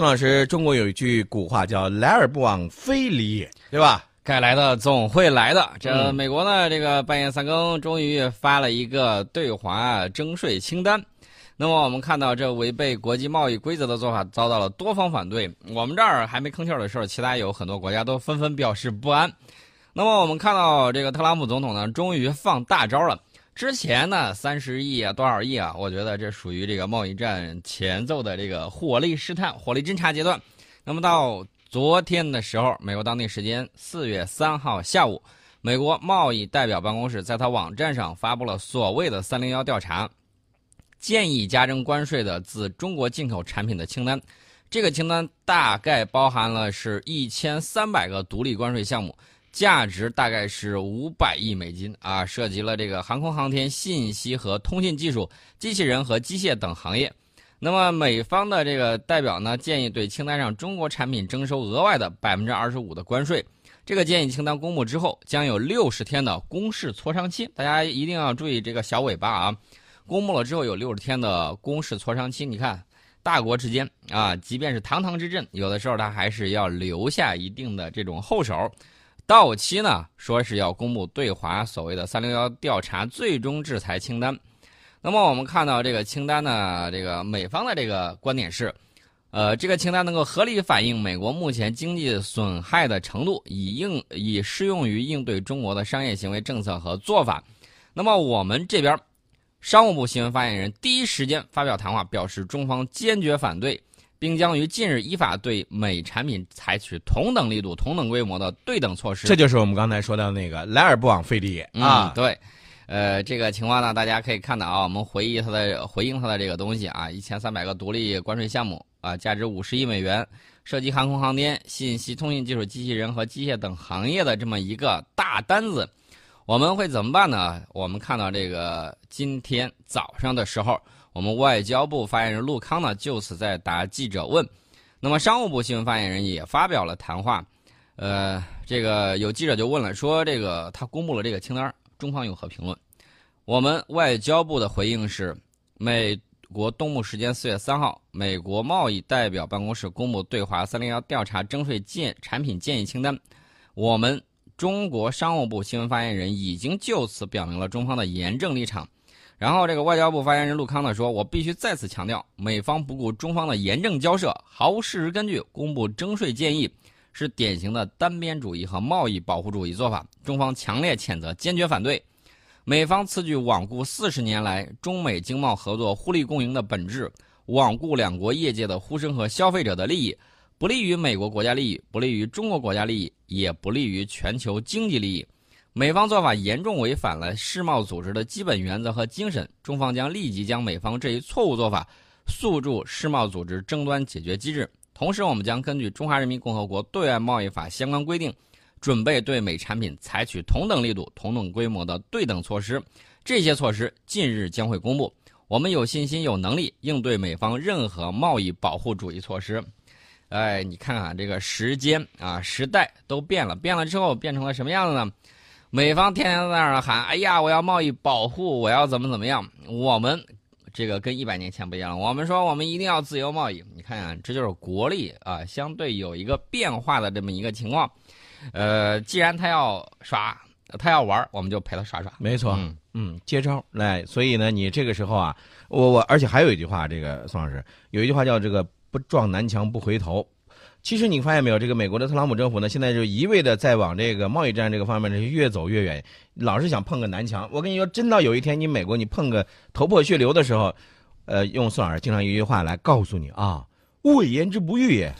宋老师，中国有一句古话叫“来而不往非礼也”，对吧？该来的总会来的。这美国呢，这个半夜三更终于发了一个对华征税清单。那么我们看到，这违背国际贸易规则的做法遭到了多方反对。我们这儿还没吭气儿的时候，其他有很多国家都纷纷表示不安。那么我们看到，这个特朗普总统呢，终于放大招了。之前呢，三十亿啊，多少亿啊？我觉得这属于这个贸易战前奏的这个火力试探、火力侦察阶段。那么到昨天的时候，美国当地时间四月三号下午，美国贸易代表办公室在他网站上发布了所谓的“三零幺”调查，建议加征关税的自中国进口产品的清单。这个清单大概包含了是一千三百个独立关税项目。价值大概是五百亿美金啊，涉及了这个航空航天、信息和通信技术、机器人和机械等行业。那么美方的这个代表呢，建议对清单上中国产品征收额外的百分之二十五的关税。这个建议清单公布之后，将有六十天的公示磋商期。大家一定要注意这个小尾巴啊！公布了之后有六十天的公示磋商期。你看，大国之间啊，即便是堂堂之阵，有的时候他还是要留下一定的这种后手。到期呢，说是要公布对华所谓的“三零幺”调查最终制裁清单。那么我们看到这个清单呢，这个美方的这个观点是，呃，这个清单能够合理反映美国目前经济损害的程度，以应以适用于应对中国的商业行为政策和做法。那么我们这边，商务部新闻发言人第一时间发表谈话，表示中方坚决反对。并将于近日依法对美产品采取同等力度、同等规模的对等措施。这就是我们刚才说到那个“来而不往非礼也”啊。对，呃，这个情况呢，大家可以看到啊，我们回忆他的回应他的这个东西啊，一千三百个独立关税项目啊，价值五十亿美元，涉及航空航天、信息通信技术、机器人和机械等行业的这么一个大单子，我们会怎么办呢？我们看到这个今天早上的时候。我们外交部发言人陆康呢，就此在答记者问。那么商务部新闻发言人也发表了谈话。呃，这个有记者就问了，说这个他公布了这个清单，中方有何评论？我们外交部的回应是：美国东部时间四月三号，美国贸易代表办公室公布对华“三零幺”调查征税建产品建议清单。我们中国商务部新闻发言人已经就此表明了中方的严正立场。然后，这个外交部发言人陆康呢说：“我必须再次强调，美方不顾中方的严正交涉，毫无事实根据公布征税建议，是典型的单边主义和贸易保护主义做法，中方强烈谴责，坚决反对。美方此举罔顾四十年来中美经贸合作互利共赢的本质，罔顾两国业界的呼声和消费者的利益，不利于美国国家利益，不利于中国国家利益，也不利于全球经济利益。”美方做法严重违反了世贸组织的基本原则和精神，中方将立即将美方这一错误做法诉诸世贸组织争端解决机制。同时，我们将根据《中华人民共和国对外贸易法》相关规定，准备对美产品采取同等力度、同等规模的对等措施。这些措施近日将会公布。我们有信心、有能力应对美方任何贸易保护主义措施。哎，你看看这个时间啊，时代都变了，变了之后变成了什么样子呢？美方天天在那儿喊：“哎呀，我要贸易保护，我要怎么怎么样？”我们这个跟一百年前不一样了。我们说我们一定要自由贸易。你看看，这就是国力啊，相对有一个变化的这么一个情况。呃，既然他要耍，他要玩，我们就陪他耍耍。没错，嗯，接招来。所以呢，你这个时候啊，我我，而且还有一句话，这个宋老师有一句话叫“这个不撞南墙不回头”。其实你发现没有，这个美国的特朗普政府呢，现在就一味的在往这个贸易战这个方面呢越走越远，老是想碰个南墙。我跟你说，真到有一天你美国你碰个头破血流的时候，呃，用宋老师经常一句话来告诉你啊，勿谓言之不预也，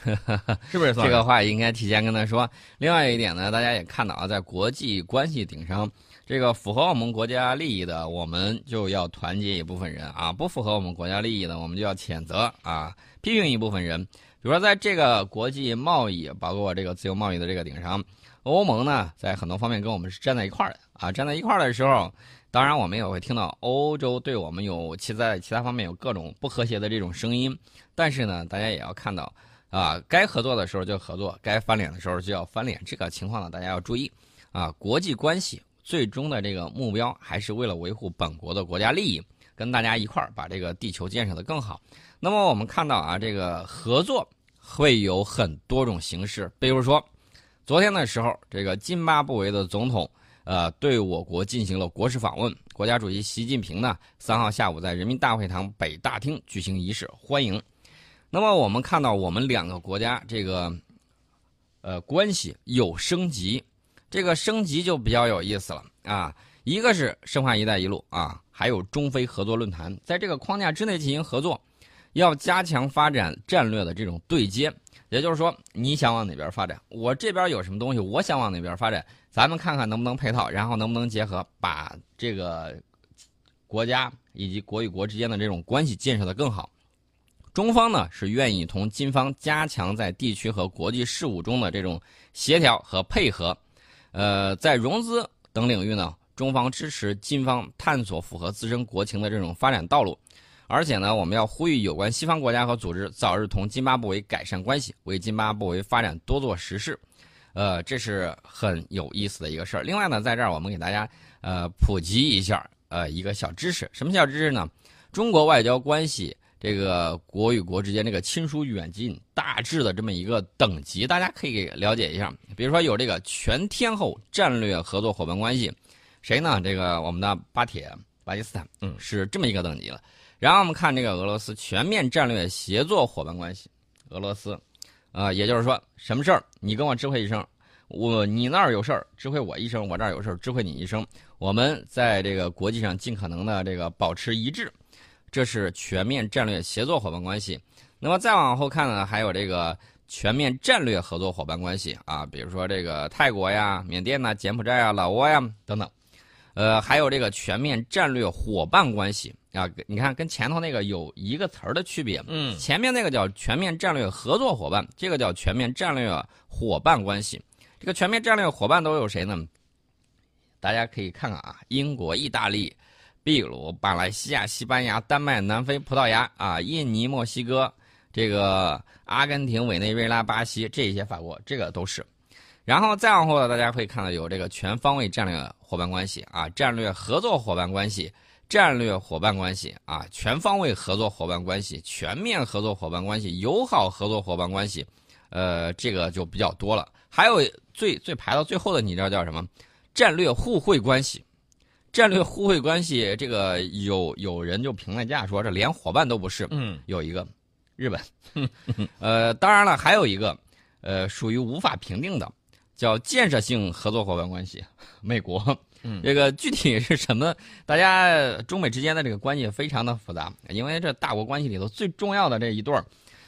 是不是？这个话应该提前跟他说。另外一点呢，大家也看到啊，在国际关系顶上，这个符合我们国家利益的，我们就要团结一部分人啊；不符合我们国家利益的，我们就要谴责啊，批评一部分人。比如说，在这个国际贸易，包括这个自由贸易的这个顶上，欧盟呢，在很多方面跟我们是站在一块儿的啊。站在一块儿的时候，当然我们也会听到欧洲对我们有其在其他方面有各种不和谐的这种声音。但是呢，大家也要看到啊，该合作的时候就合作，该翻脸的时候就要翻脸。这个情况呢，大家要注意啊。国际关系最终的这个目标还是为了维护本国的国家利益，跟大家一块儿把这个地球建设的更好。那么我们看到啊，这个合作。会有很多种形式，比如说，昨天的时候，这个津巴布韦的总统呃对我国进行了国事访问，国家主席习近平呢三号下午在人民大会堂北大厅举行仪式欢迎。那么我们看到我们两个国家这个呃关系有升级，这个升级就比较有意思了啊。一个是深化“一带一路”啊，还有中非合作论坛，在这个框架之内进行合作，要加强发展战略的这种对接。也就是说，你想往哪边发展，我这边有什么东西，我想往哪边发展，咱们看看能不能配套，然后能不能结合，把这个国家以及国与国之间的这种关系建设的更好。中方呢是愿意同金方加强在地区和国际事务中的这种协调和配合，呃，在融资等领域呢。中方支持金方探索符合自身国情的这种发展道路，而且呢，我们要呼吁有关西方国家和组织早日同津巴布韦改善关系，为津巴布韦发展多做实事。呃，这是很有意思的一个事儿。另外呢，在这儿我们给大家呃普及一下呃一个小知识，什么小知识呢？中国外交关系这个国与国之间这个亲疏远近大致的这么一个等级，大家可以了解一下。比如说有这个全天候战略合作伙伴关系。谁呢？这个我们的巴铁巴基斯坦，嗯，是这么一个等级了。然后我们看这个俄罗斯全面战略协作伙伴关系，俄罗斯，啊，也就是说，什么事儿你跟我知会一声，我你那儿有事儿知会我一声，我这儿有事儿知会你一声，我们在这个国际上尽可能的这个保持一致，这是全面战略协作伙伴关系。那么再往后看呢，还有这个全面战略合作伙伴关系啊，比如说这个泰国呀、缅甸呐、柬埔寨啊、老挝呀等等。呃，还有这个全面战略伙伴关系啊，你看跟前头那个有一个词儿的区别。嗯，前面那个叫全面战略合作伙伴，这个叫全面战略伙伴关系。这个全面战略伙伴都有谁呢？大家可以看看啊，英国、意大利、秘鲁、马来西亚、西班牙、丹麦、南非、葡萄牙啊，印尼、墨西哥，这个阿根廷、委内瑞拉、巴西这些法国，这个都是。然后再往后呢，大家会看到有这个全方位战略伙伴关系啊，战略合作伙伴关系，战略伙伴关系啊，全方位合作伙伴关系，全面合作伙伴关系，友好合作伙伴关系，呃，这个就比较多了。还有最最排到最后的，你知道叫什么？战略互惠关系，战略互惠关系，这个有有人就评论价说这连伙伴都不是。嗯，有一个日本，呃，当然了，还有一个呃，属于无法评定的。叫建设性合作伙伴关系，美国，嗯，这个具体是什么？大家中美之间的这个关系非常的复杂，因为这大国关系里头最重要的这一对儿，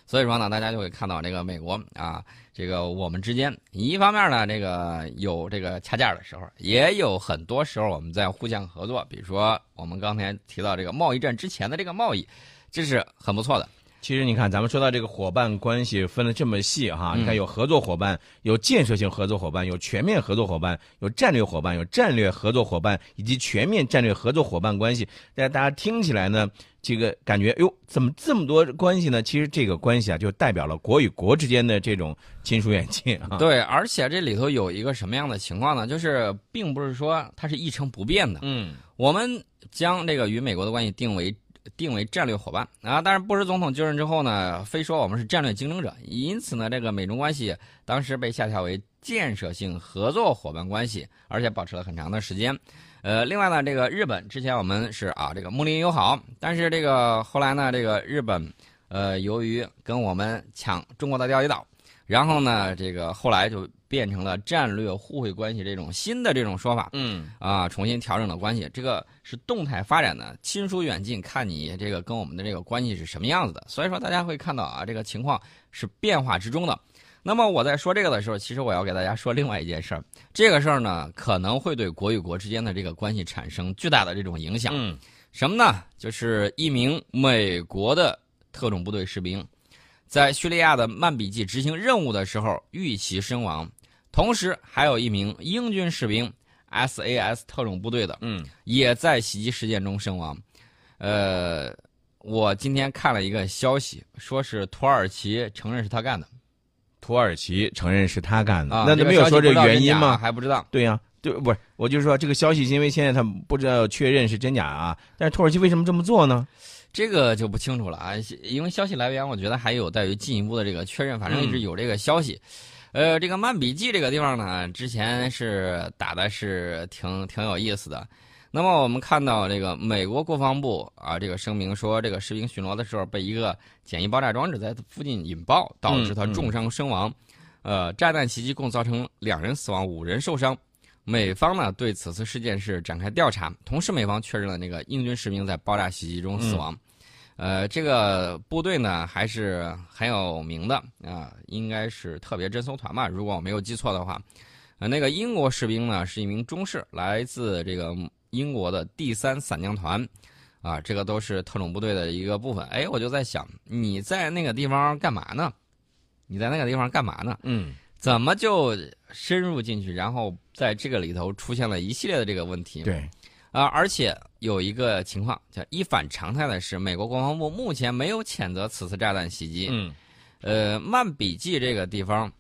所以说呢，大家就会看到这个美国啊，这个我们之间一方面呢，这个有这个掐架的时候，也有很多时候我们在互相合作，比如说我们刚才提到这个贸易战之前的这个贸易，这是很不错的。其实你看，咱们说到这个伙伴关系分的这么细哈，你看有合作伙伴，有建设性合作伙伴，有全面合作伙伴，有战略伙伴，有战略合作伙伴，以及全面战略合作伙伴关系。大家大家听起来呢，这个感觉哟，怎么这么多关系呢？其实这个关系啊，就代表了国与国之间的这种亲疏远近啊。对，而且这里头有一个什么样的情况呢？就是并不是说它是一成不变的。嗯，我们将这个与美国的关系定为。定为战略伙伴啊，但是布什总统就任之后呢，非说我们是战略竞争者，因此呢，这个美中关系当时被下调为建设性合作伙伴关系，而且保持了很长的时间。呃，另外呢，这个日本之前我们是啊，这个睦邻友好，但是这个后来呢，这个日本呃，由于跟我们抢中国的钓鱼岛，然后呢，这个后来就。变成了战略互惠关系这种新的这种说法，嗯啊，重新调整了关系，这个是动态发展的，亲疏远近看你这个跟我们的这个关系是什么样子的。所以说大家会看到啊，这个情况是变化之中的。那么我在说这个的时候，其实我要给大家说另外一件事儿，这个事儿呢可能会对国与国之间的这个关系产生巨大的这种影响。嗯，什么呢？就是一名美国的特种部队士兵，在叙利亚的曼比季执行任务的时候遇袭身亡。同时，还有一名英军士兵，SAS 特种部队的，嗯，也在袭击事件中身亡。呃，我今天看了一个消息，说是土耳其承认是他干的。土耳其承认是他干的，那没有说这原因吗？还不知道。对呀，对，不是，我就是说这个消息，因为现在他不知道确认是真假啊。但是土耳其为什么这么做呢？这个就不清楚了啊，因为消息来源我觉得还有待于进一步的这个确认，反正一直有这个消息。呃，这个曼笔记这个地方呢，之前是打的是挺挺有意思的。那么我们看到这个美国国防部啊，这个声明说，这个士兵巡逻的时候被一个简易爆炸装置在附近引爆，导致他重伤身亡。呃，炸弹袭击共造成两人死亡，五人受伤。美方呢对此次事件是展开调查，同时美方确认了那个英军士兵在爆炸袭击中死亡。呃，这个部队呢还是很有名的啊，应该是特别侦搜团吧，如果我没有记错的话。呃，那个英国士兵呢是一名中士，来自这个。英国的第三伞降团，啊，这个都是特种部队的一个部分。哎，我就在想，你在那个地方干嘛呢？你在那个地方干嘛呢？嗯，怎么就深入进去，然后在这个里头出现了一系列的这个问题？对，啊，而且有一个情况叫一反常态的是，美国国防部目前没有谴责此次炸弹袭击。嗯，呃，曼比季这个地方，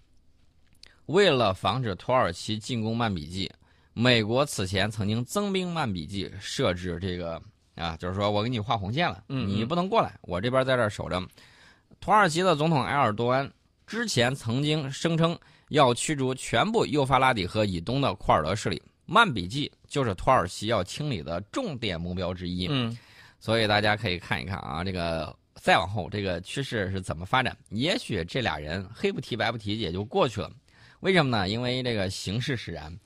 为了防止土耳其进攻曼比季。美国此前曾经增兵曼比季，设置这个啊，就是说我给你画红线了，你不能过来，我这边在这守着。土耳其的总统埃尔多安之前曾经声称要驱逐全部幼发拉底河以东的库尔德势力，曼比季就是土耳其要清理的重点目标之一。嗯，所以大家可以看一看啊，这个再往后这个趋势是怎么发展？也许这俩人黑不提白不提也就过去了。为什么呢？因为这个形势使然。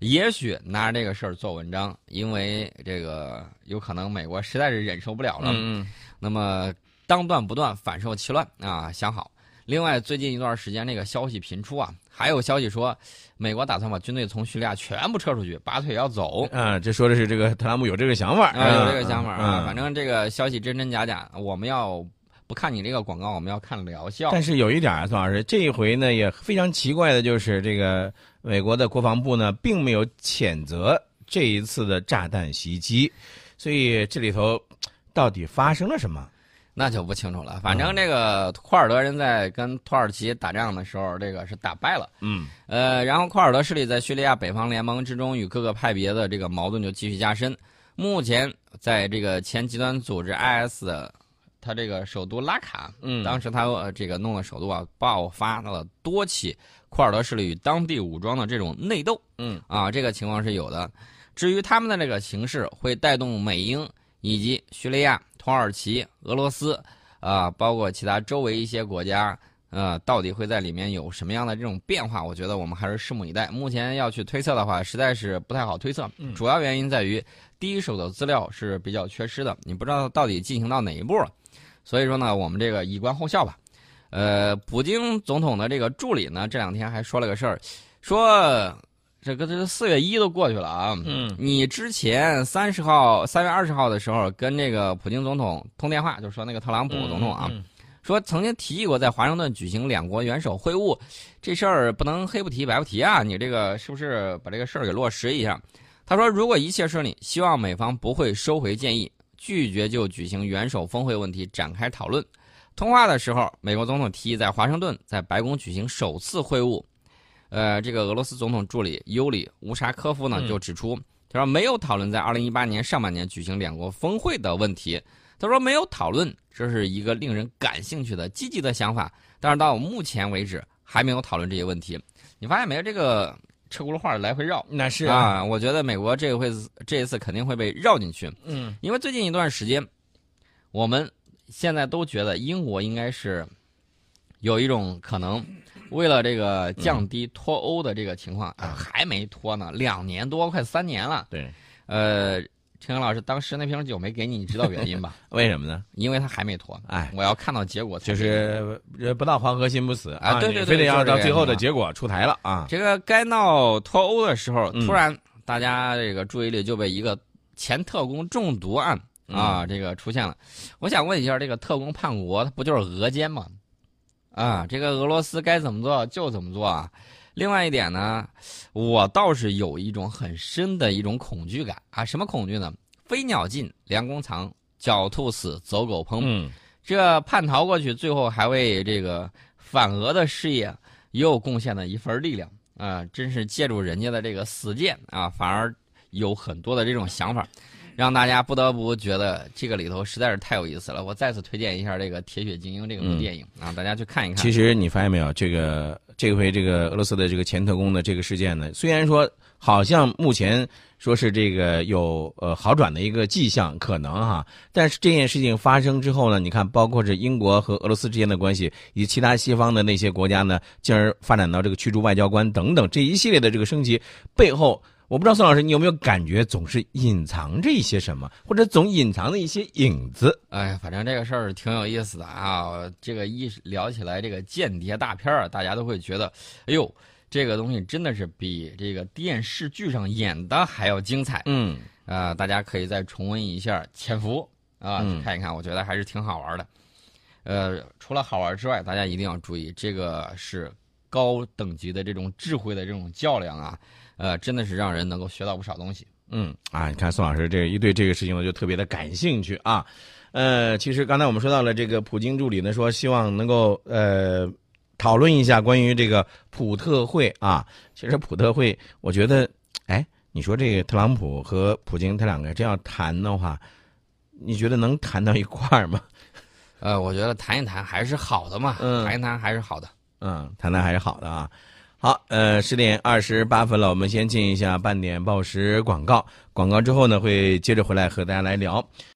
也许拿着这个事儿做文章，因为这个有可能美国实在是忍受不了了。嗯那么当断不断，反受其乱啊！想好。另外，最近一段时间，这个消息频出啊，还有消息说，美国打算把军队从叙利亚全部撤出去，拔腿要走。啊，这说的是这个特朗普有这个想法啊，有这个想法啊。反正这个消息真真假假，我们要不看你这个广告，我们要看疗效。但是有一点啊，宋老师，这一回呢也非常奇怪的就是这个。美国的国防部呢，并没有谴责这一次的炸弹袭击，所以这里头到底发生了什么，那就不清楚了。反正这个库尔德人在跟土耳其打仗的时候，这个是打败了。嗯，呃，然后库尔德势力在叙利亚北方联盟之中与各个派别的这个矛盾就继续加深。目前在这个前极端组织 IS 的他这个首都拉卡，嗯，当时他这个弄的首都啊，爆发了多起。库尔德势力与当地武装的这种内斗，嗯啊，这个情况是有的。至于他们的这个形势，会带动美英以及叙利亚、土耳其、俄罗斯啊，包括其他周围一些国家，呃，到底会在里面有什么样的这种变化？我觉得我们还是拭目以待。目前要去推测的话，实在是不太好推测。主要原因在于第一手的资料是比较缺失的，你不知道到底进行到哪一步了。所以说呢，我们这个以观后效吧。呃，普京总统的这个助理呢，这两天还说了个事儿，说这个这四月一都过去了啊，嗯，你之前三十号、三月二十号的时候跟这个普京总统通电话，就说那个特朗普总统啊，说曾经提议过在华盛顿举行两国元首会晤，这事儿不能黑不提白不提啊，你这个是不是把这个事儿给落实一下？他说，如果一切顺利，希望美方不会收回建议，拒绝就举行元首峰会问题展开讨论。通话的时候，美国总统提议在华盛顿在白宫举行首次会晤。呃，这个俄罗斯总统助理尤里乌沙科夫呢就指出，他说没有讨论在二零一八年上半年举行两国峰会的问题。他说没有讨论，这是一个令人感兴趣的积极的想法。但是到目前为止还没有讨论这些问题。你发现没有？这个车轱辘话来回绕，那是啊。我觉得美国这个会这一次肯定会被绕进去。嗯，因为最近一段时间，我们。现在都觉得英国应该是有一种可能，为了这个降低脱欧的这个情况啊，还没脱呢，两年多快三年了。对，呃，陈阳老师，当时那瓶酒没给你，你知道原因吧？为什么呢？因为他还没脱。哎，我要看到结果，就是不到黄河心不死啊！对对对，非得要到最后的结果出台了啊！这个该闹脱欧的时候，突然大家这个注意力就被一个前特工中毒案。啊，这个出现了，我想问一下，这个特工叛国，他不就是俄奸吗？啊，这个俄罗斯该怎么做就怎么做啊。另外一点呢，我倒是有一种很深的一种恐惧感啊，什么恐惧呢？飞鸟尽，良弓藏；狡兔死，走狗烹。嗯，这叛逃过去，最后还为这个反俄的事业又贡献了一份力量啊！真是借助人家的这个死谏啊，反而有很多的这种想法。让大家不得不觉得这个里头实在是太有意思了。我再次推荐一下这个《铁血精英》这个部电影啊，大家去看一看。其实你发现没有，这个这回这个俄罗斯的这个前特工的这个事件呢，虽然说好像目前说是这个有呃好转的一个迹象，可能哈，但是这件事情发生之后呢，你看，包括是英国和俄罗斯之间的关系，以及其他西方的那些国家呢，进而发展到这个驱逐外交官等等这一系列的这个升级背后。我不知道宋老师，你有没有感觉总是隐藏着一些什么，或者总隐藏着一些影子？哎，反正这个事儿挺有意思的啊。这个一聊起来，这个间谍大片儿，大家都会觉得，哎呦，这个东西真的是比这个电视剧上演的还要精彩。嗯，啊，大家可以再重温一下《潜伏》啊，看一看，我觉得还是挺好玩的。呃，除了好玩之外，大家一定要注意，这个是高等级的这种智慧的这种较量啊。呃，真的是让人能够学到不少东西。嗯啊，你看宋老师这一对这个事情，我就特别的感兴趣啊。呃，其实刚才我们说到了这个普京助理呢，说希望能够呃讨论一下关于这个普特会啊。其实普特会，我觉得，哎，你说这个特朗普和普京他两个真要谈的话，你觉得能谈到一块儿吗？呃，我觉得谈一谈还是好的嘛，谈一谈还是好的。嗯，谈谈还是好的啊。好，呃，十点二十八分了，我们先进一下半点报时广告。广告之后呢，会接着回来和大家来聊。